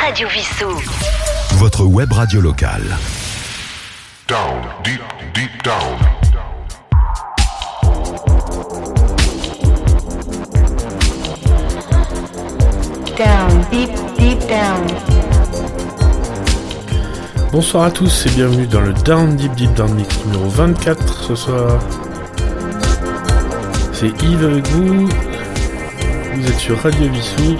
Radio Vissou. Votre web radio locale. Down, deep, deep down. Down, deep, deep down. Bonsoir à tous et bienvenue dans le Down Deep Deep Down Mix numéro 24 ce soir. C'est Yves avec vous. Vous êtes sur Radio Vissou.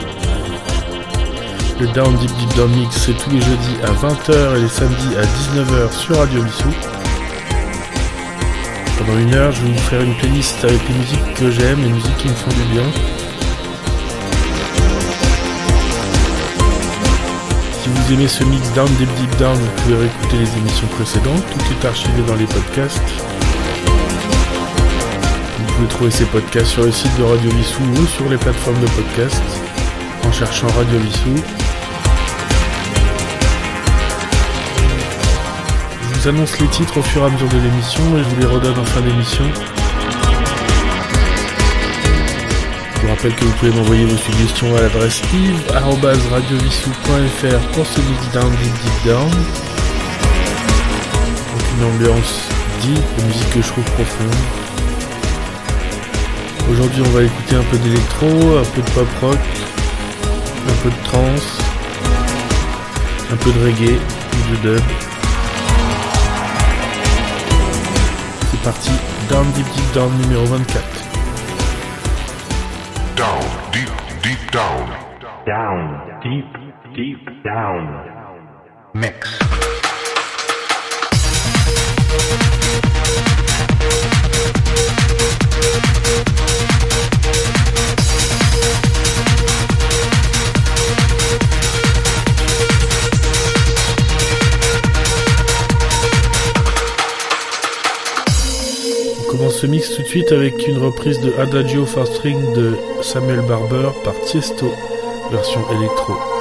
Le Down Deep Deep Down Mix c'est tous les jeudis à 20h et les samedis à 19h sur Radio Vissou. Pendant une heure, je vais vous faire une playlist avec les musiques que j'aime, les musiques qui me font du bien. Si vous aimez ce mix Down Deep Deep Down, vous pouvez réécouter les émissions précédentes. Tout est archivé dans les podcasts. Vous pouvez trouver ces podcasts sur le site de Radio Vissou ou sur les plateformes de podcasts en cherchant Radio Vissou. Vous annonce les titres au fur et à mesure de l'émission et je vous les redonne en fin d'émission. Je vous rappelle que vous pouvez m'envoyer vos suggestions à l'adresse yves.radiovissou.fr pour ce mix down deep deep down. Donc une ambiance deep, de musique que je trouve profonde. Aujourd'hui on va écouter un peu d'électro, un peu de pop rock, un peu de trance, un peu de reggae de dub. C'est parti, Down Deep Deep Down numéro 24. Down, deep, deep down. Down, deep, deep down. Mix. Suite avec une reprise de Adagio for String de Samuel Barber par Tiesto, version électro.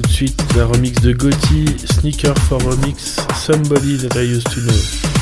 tout de suite la remix de Gotti, Sneaker for Remix, Somebody That I Used to Know.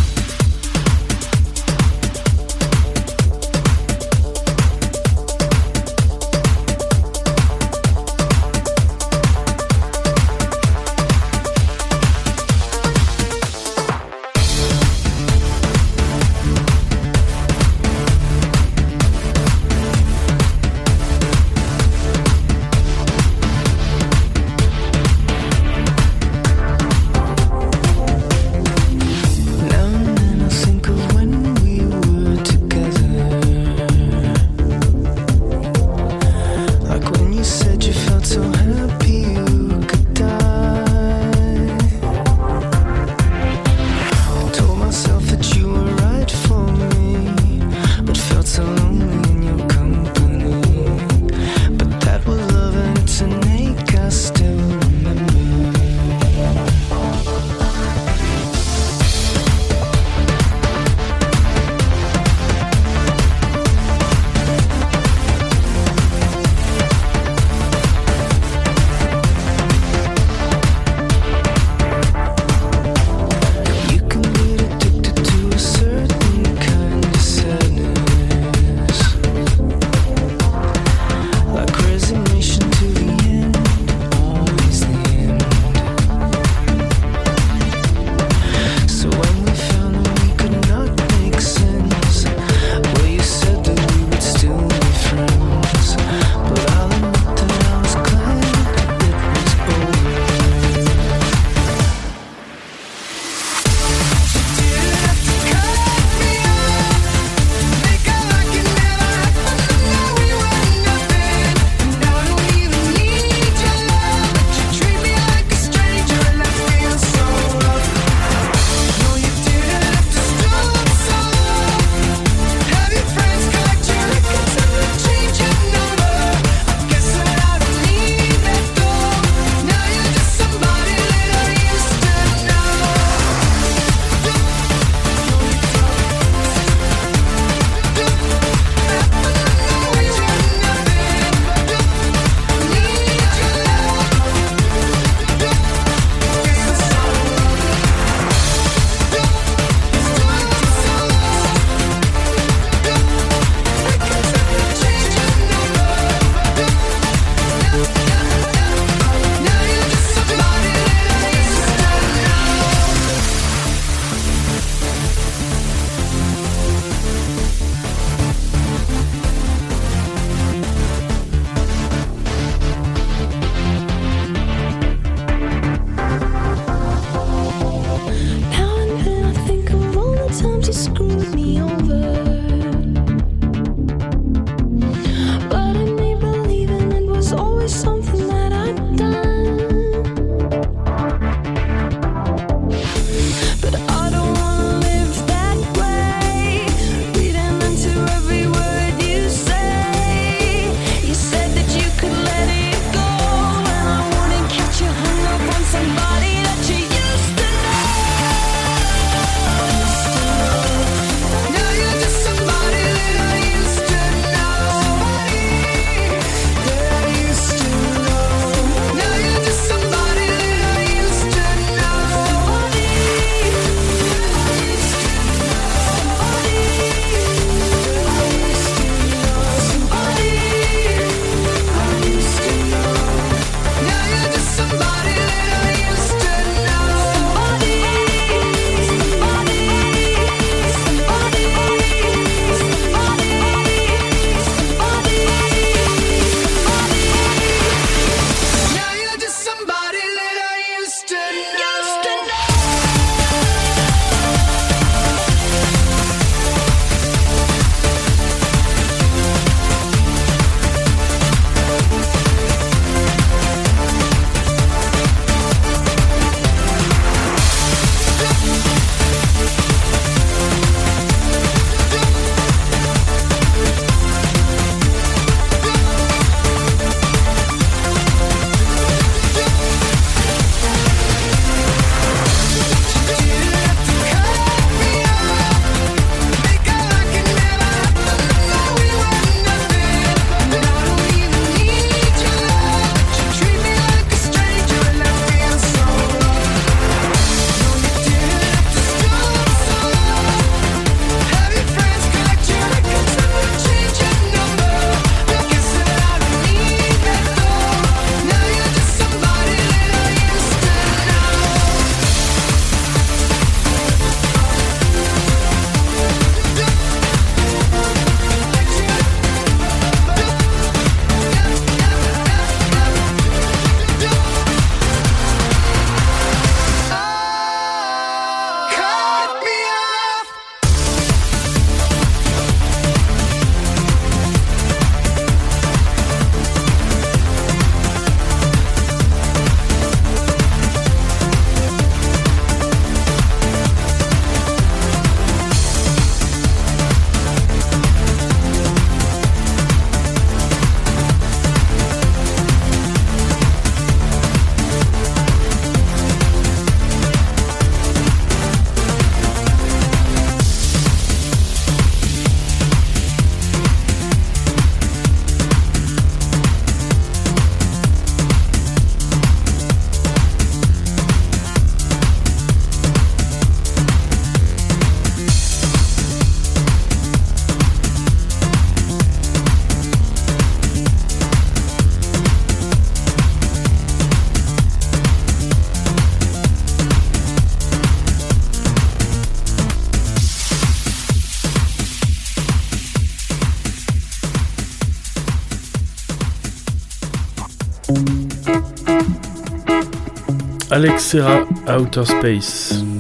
Alex Serra, Outer Space.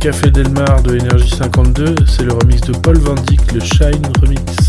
Café Delmar de Energy 52, c'est le remix de Paul Van le Shine Remix.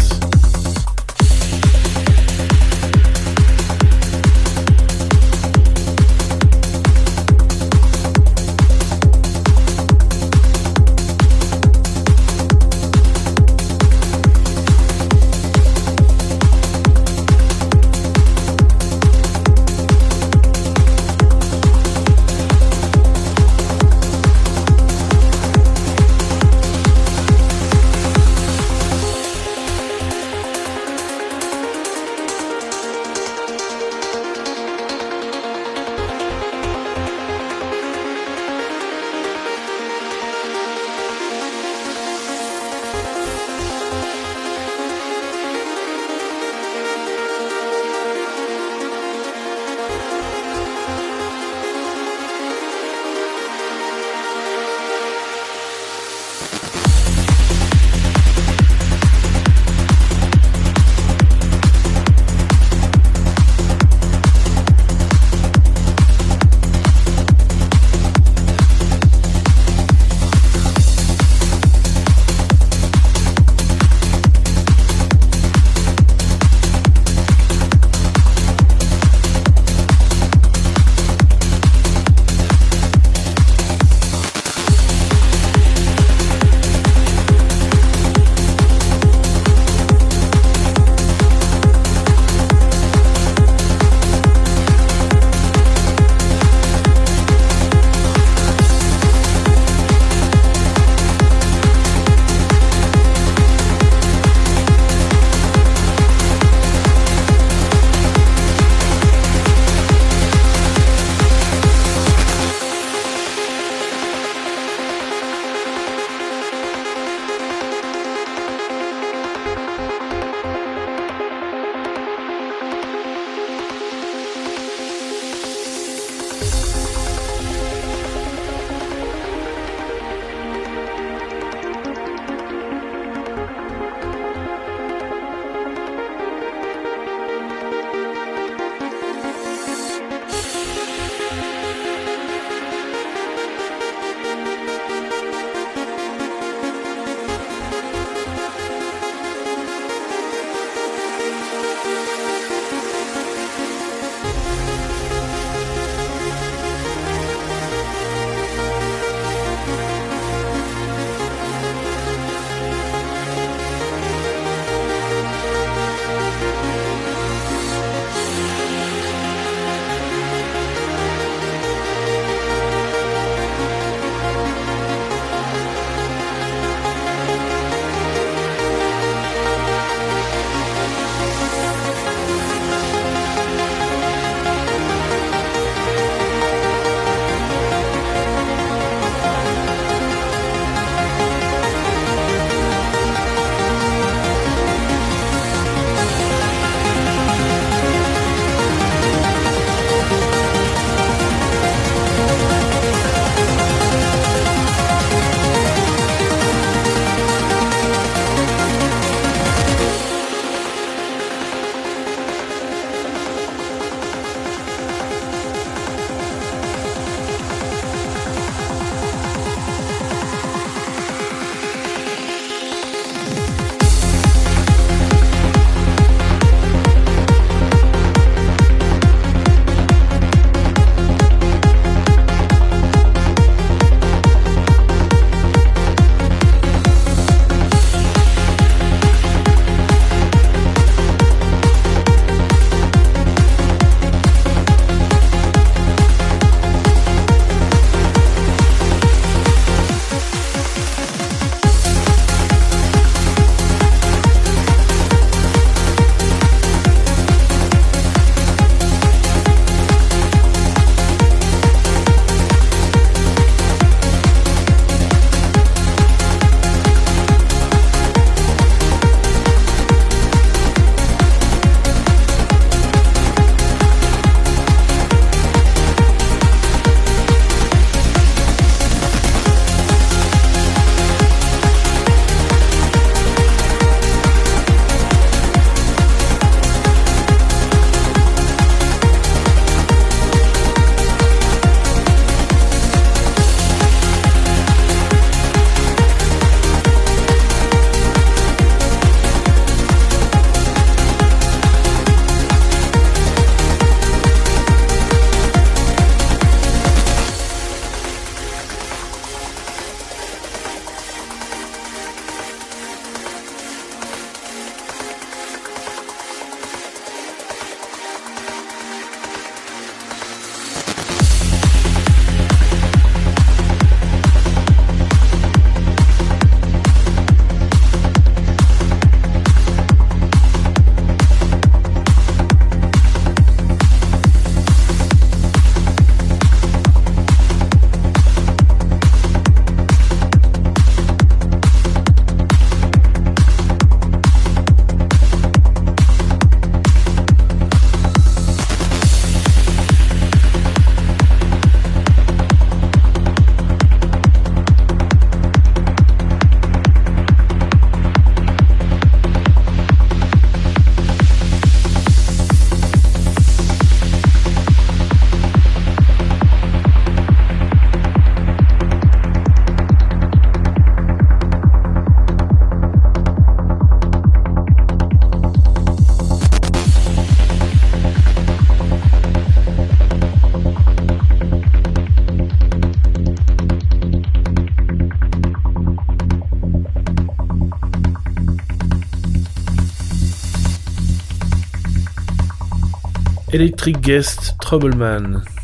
Electric Guest Troubleman.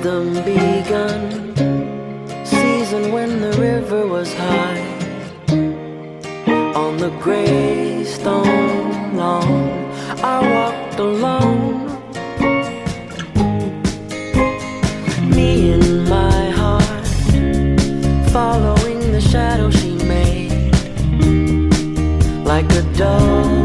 wisdom begun. Season when the river was high. On the gray stone lawn, I walked alone. Me and my heart, following the shadow she made, like a dove.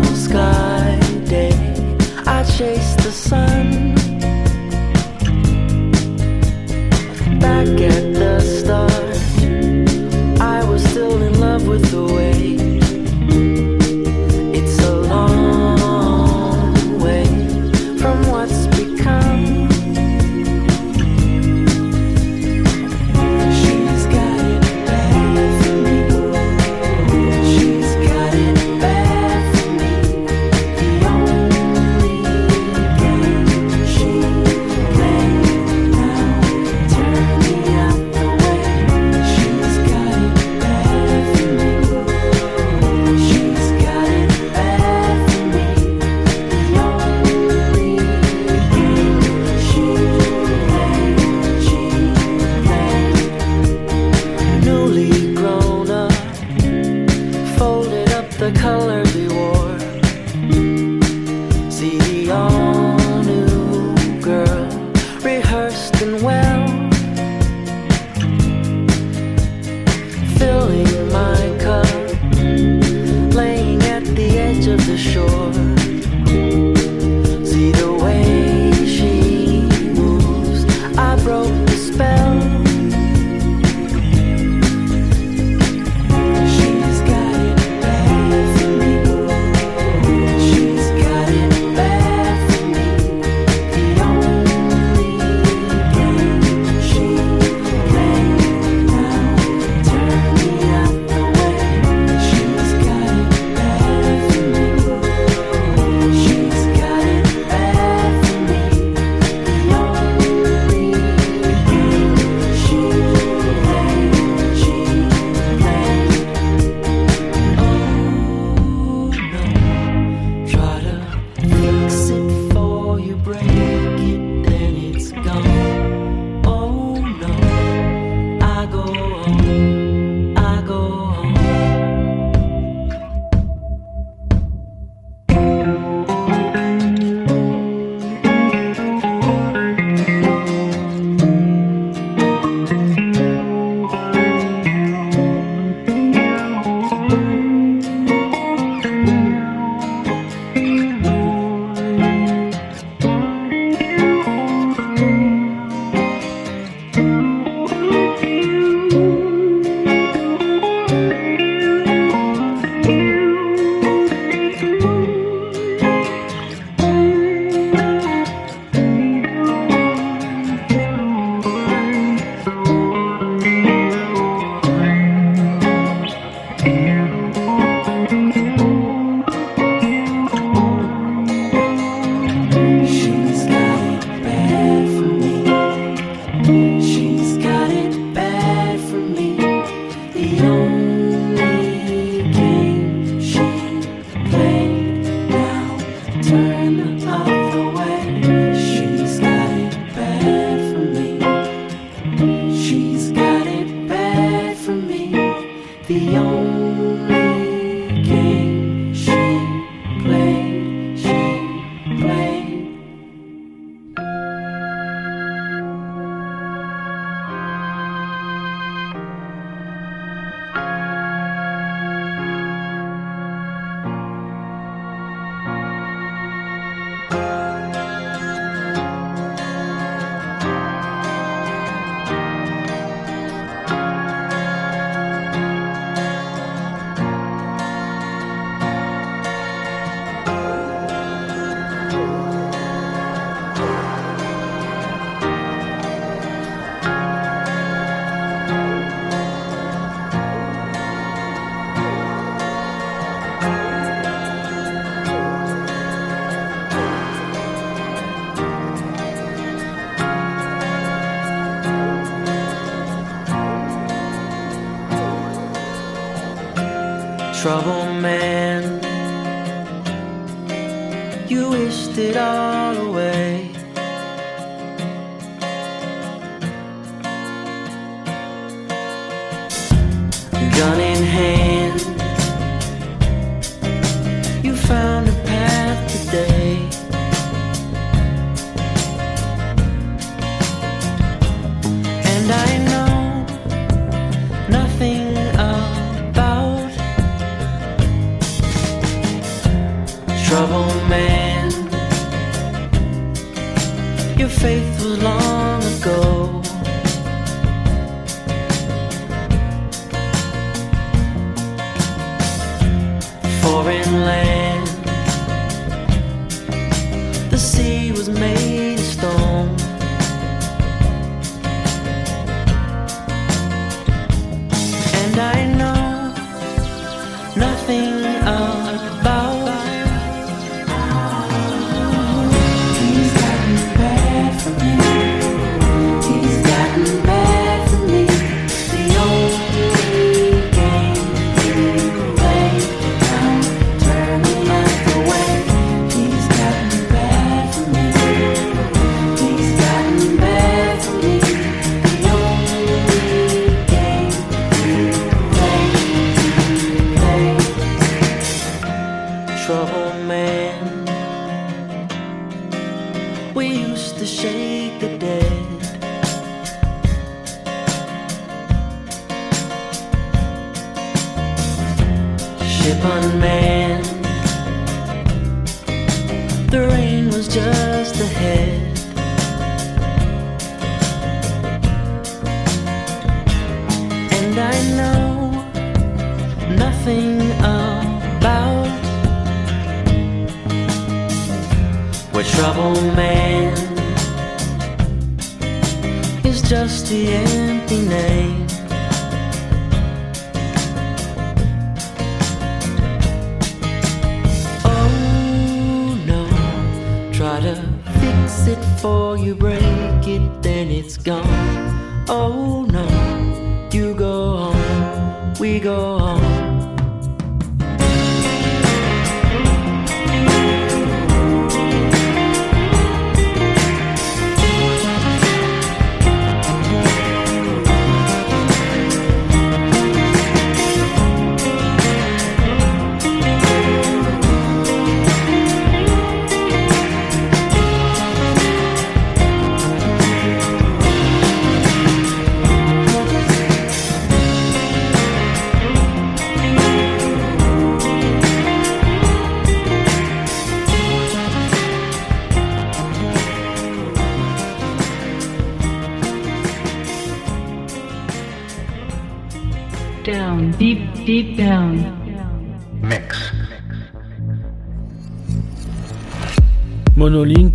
the only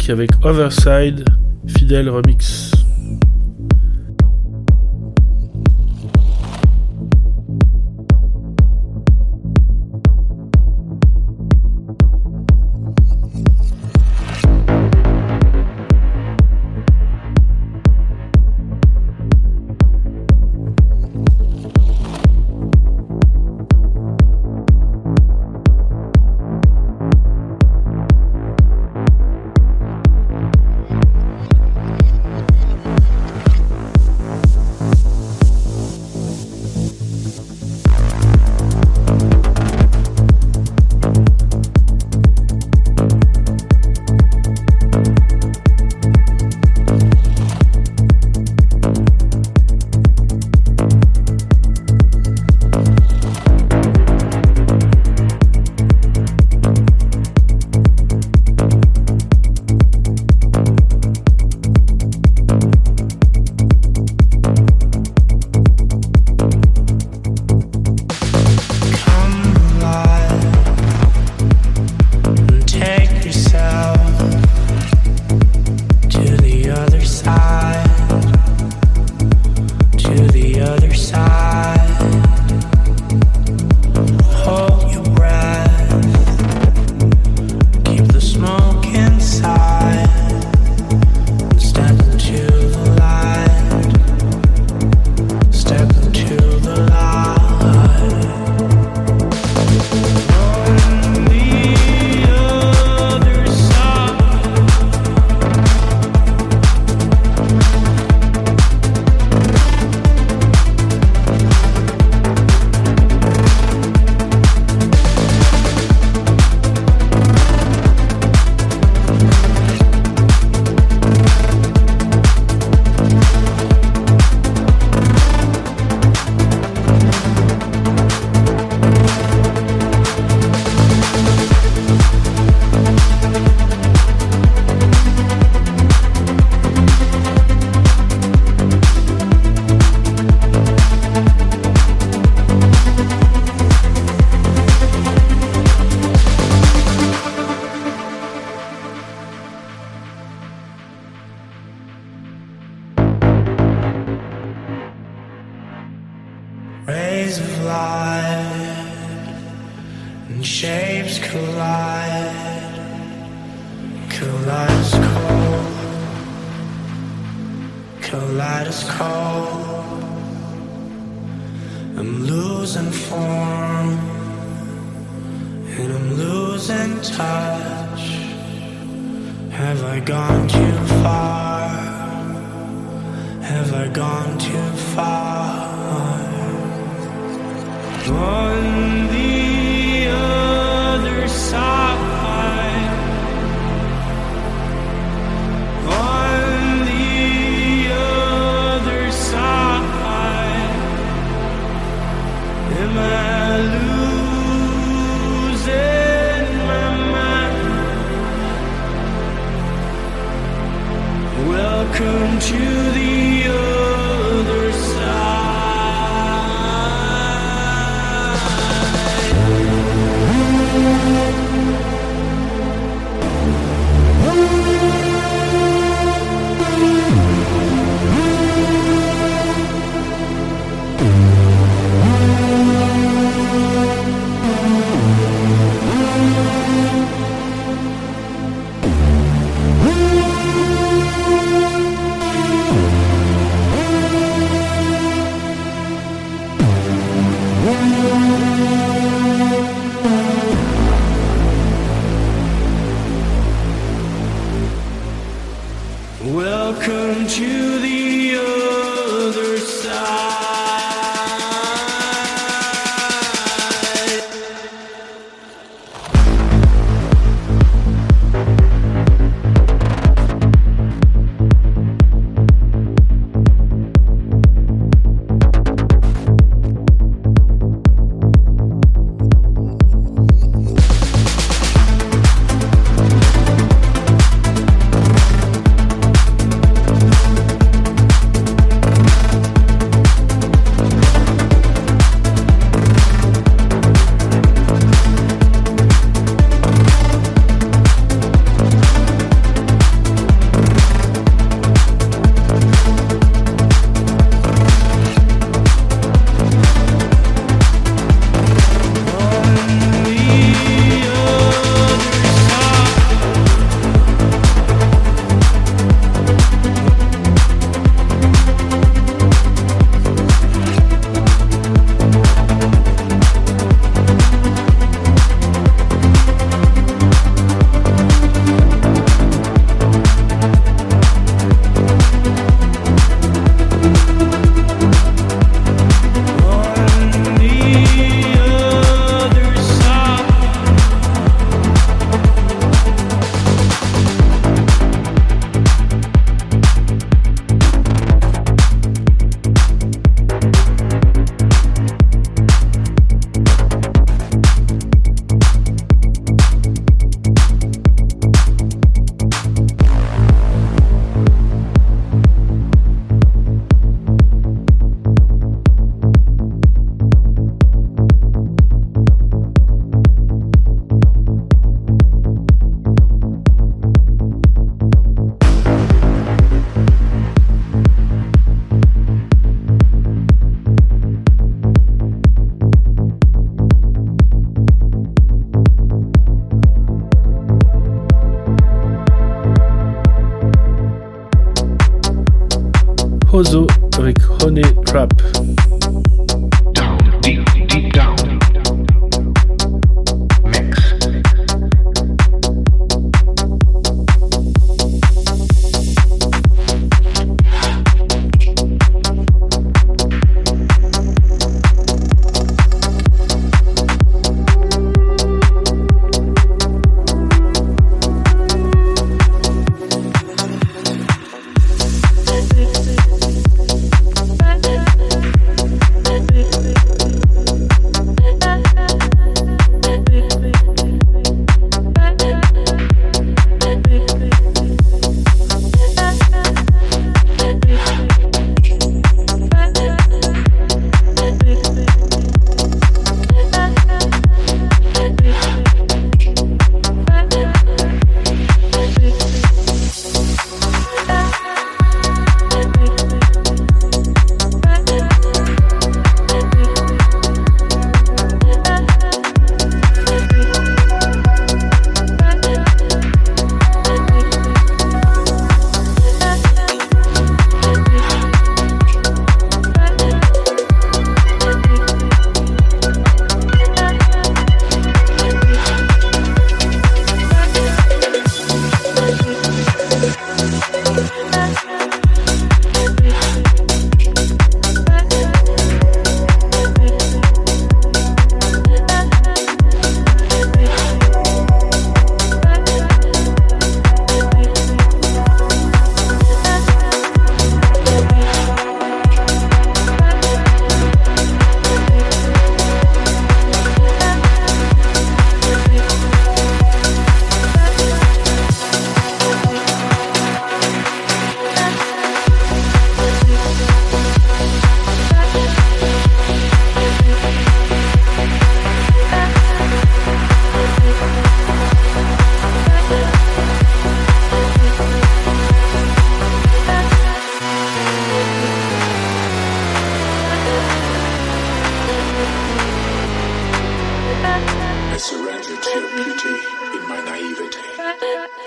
Avec Overside, fidèle remix.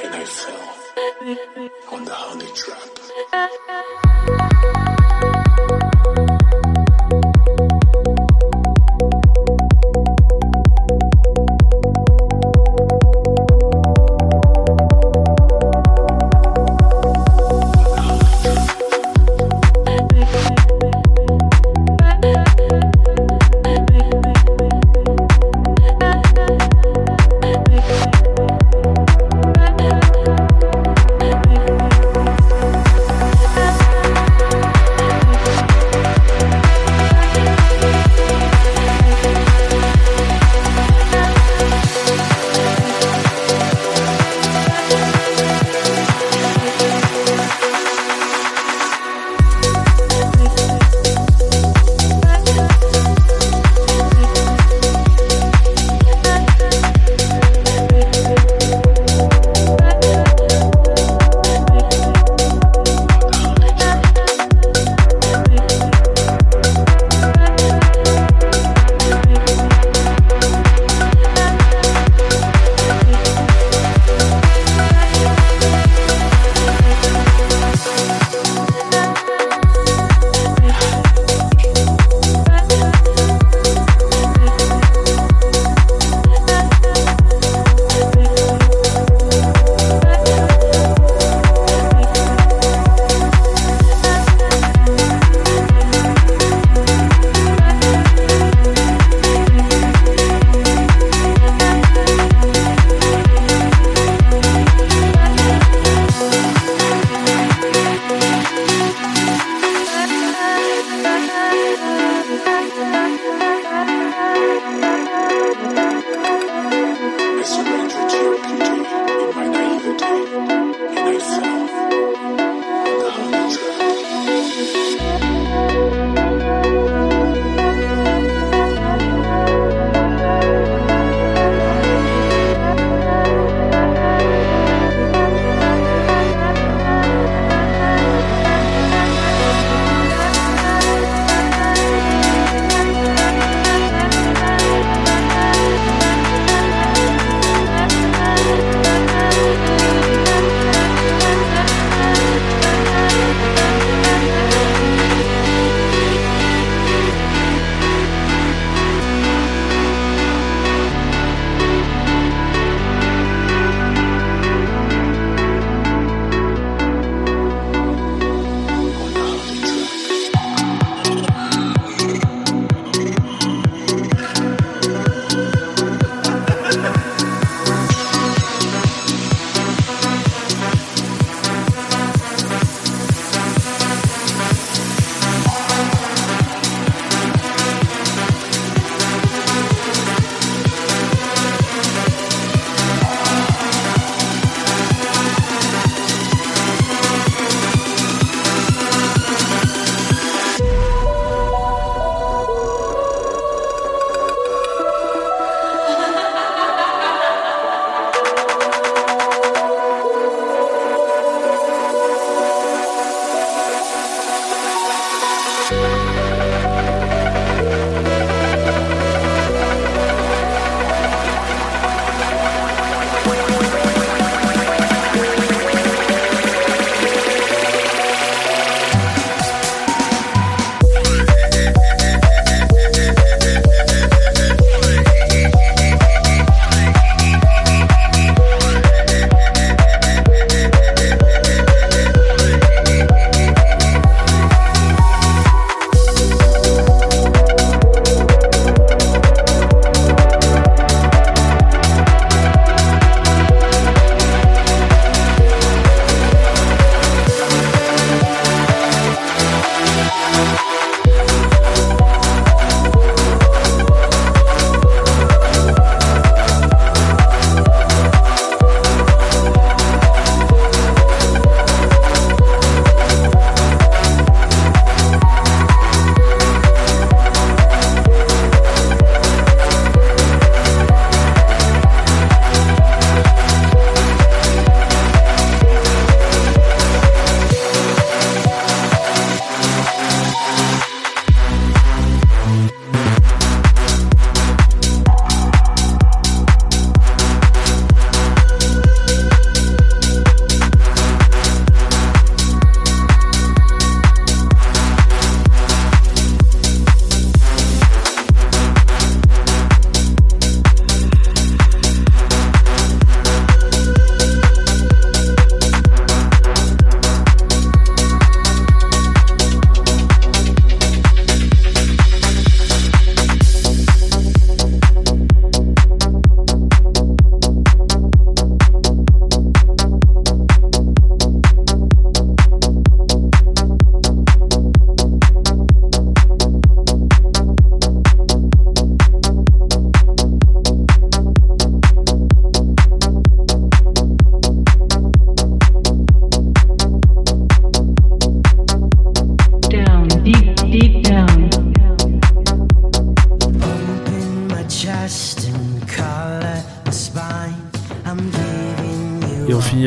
And I fell on the honey trap.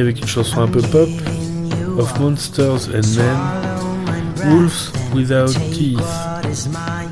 Avec une chanson un peu pop, Of Monsters and Men, Wolves Without Teeth.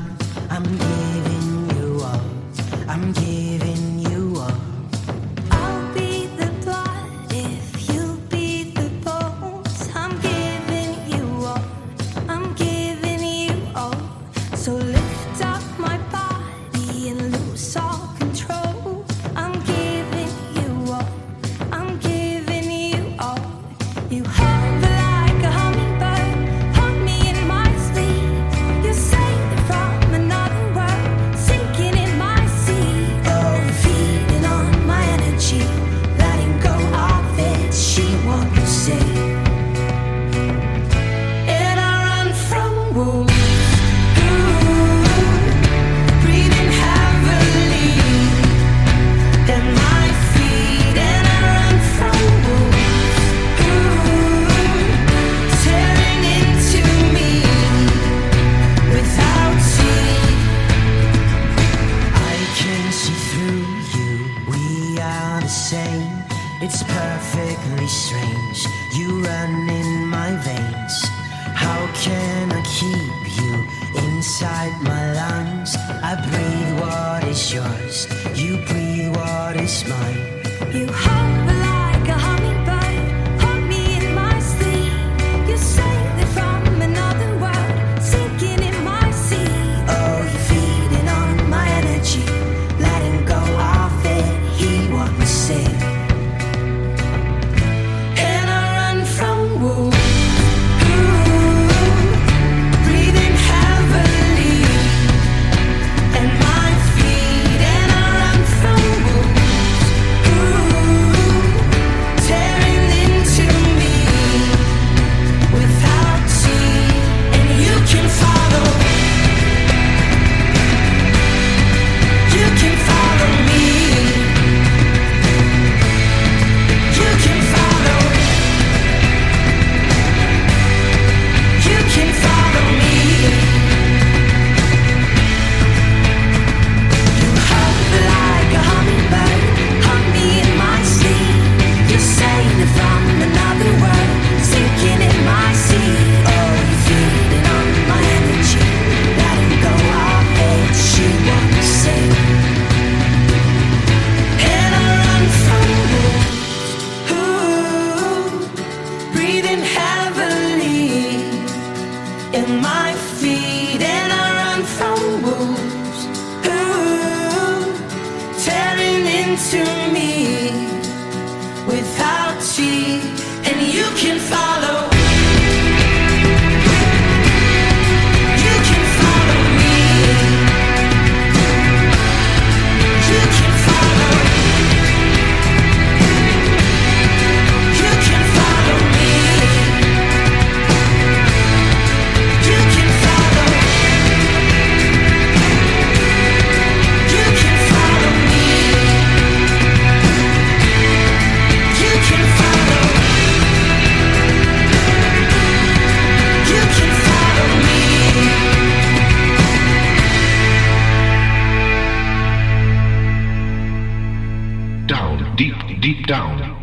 Deep,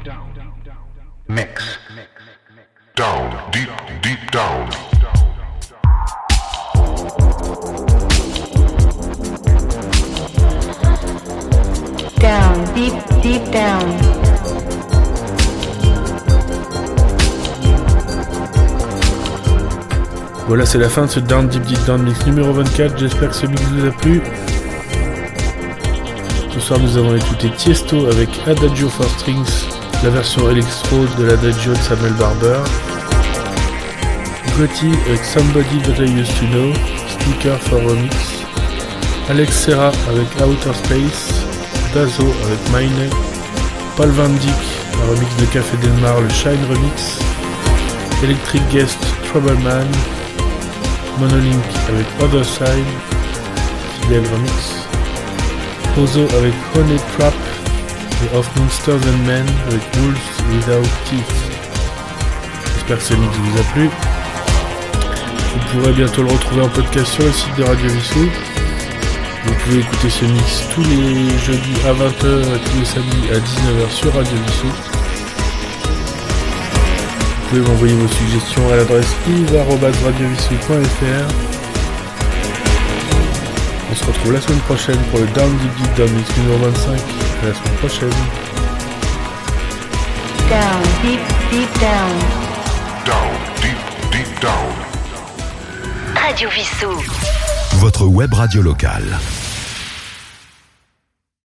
down. Mix. Down, deep, deep down. Down, deep, deep down. Voilà, c'est la fin de ce Down Deep Deep Down Mix numéro 24. J'espère que ce mix vous a plu. Ce soir, nous avons écouté Tiesto avec Adagio for Strings, la version electro de l'Adagio de Samuel Barber. Gotti avec Somebody That I Used to Know, Speaker for Remix. Alex Serra avec Outer Space. Dazo avec Mine. Paul Van Dyk, un remix de Café Del Mar, le Shine Remix. Electric Guest Trouble Man. Monolink avec Other Side, fidèle remix. Avec Honey Trap et Of Monsters and Men avec Wolves Without Teeth. J'espère que ce mix vous a plu. Vous pourrez bientôt le retrouver en podcast sur le site de Radio Vissou. Vous pouvez écouter ce mix tous les jeudis à 20h et tous les samedis à 19h sur Radio Vissou. Vous pouvez m'envoyer vos suggestions à l'adresse yves.radiovissou.fr. On se retrouve la semaine prochaine pour le Down Deep Deep Down Mix numéro 25. À la semaine prochaine. Down, deep, deep down. Down, deep, deep down. Radio Vissou. Votre web radio locale.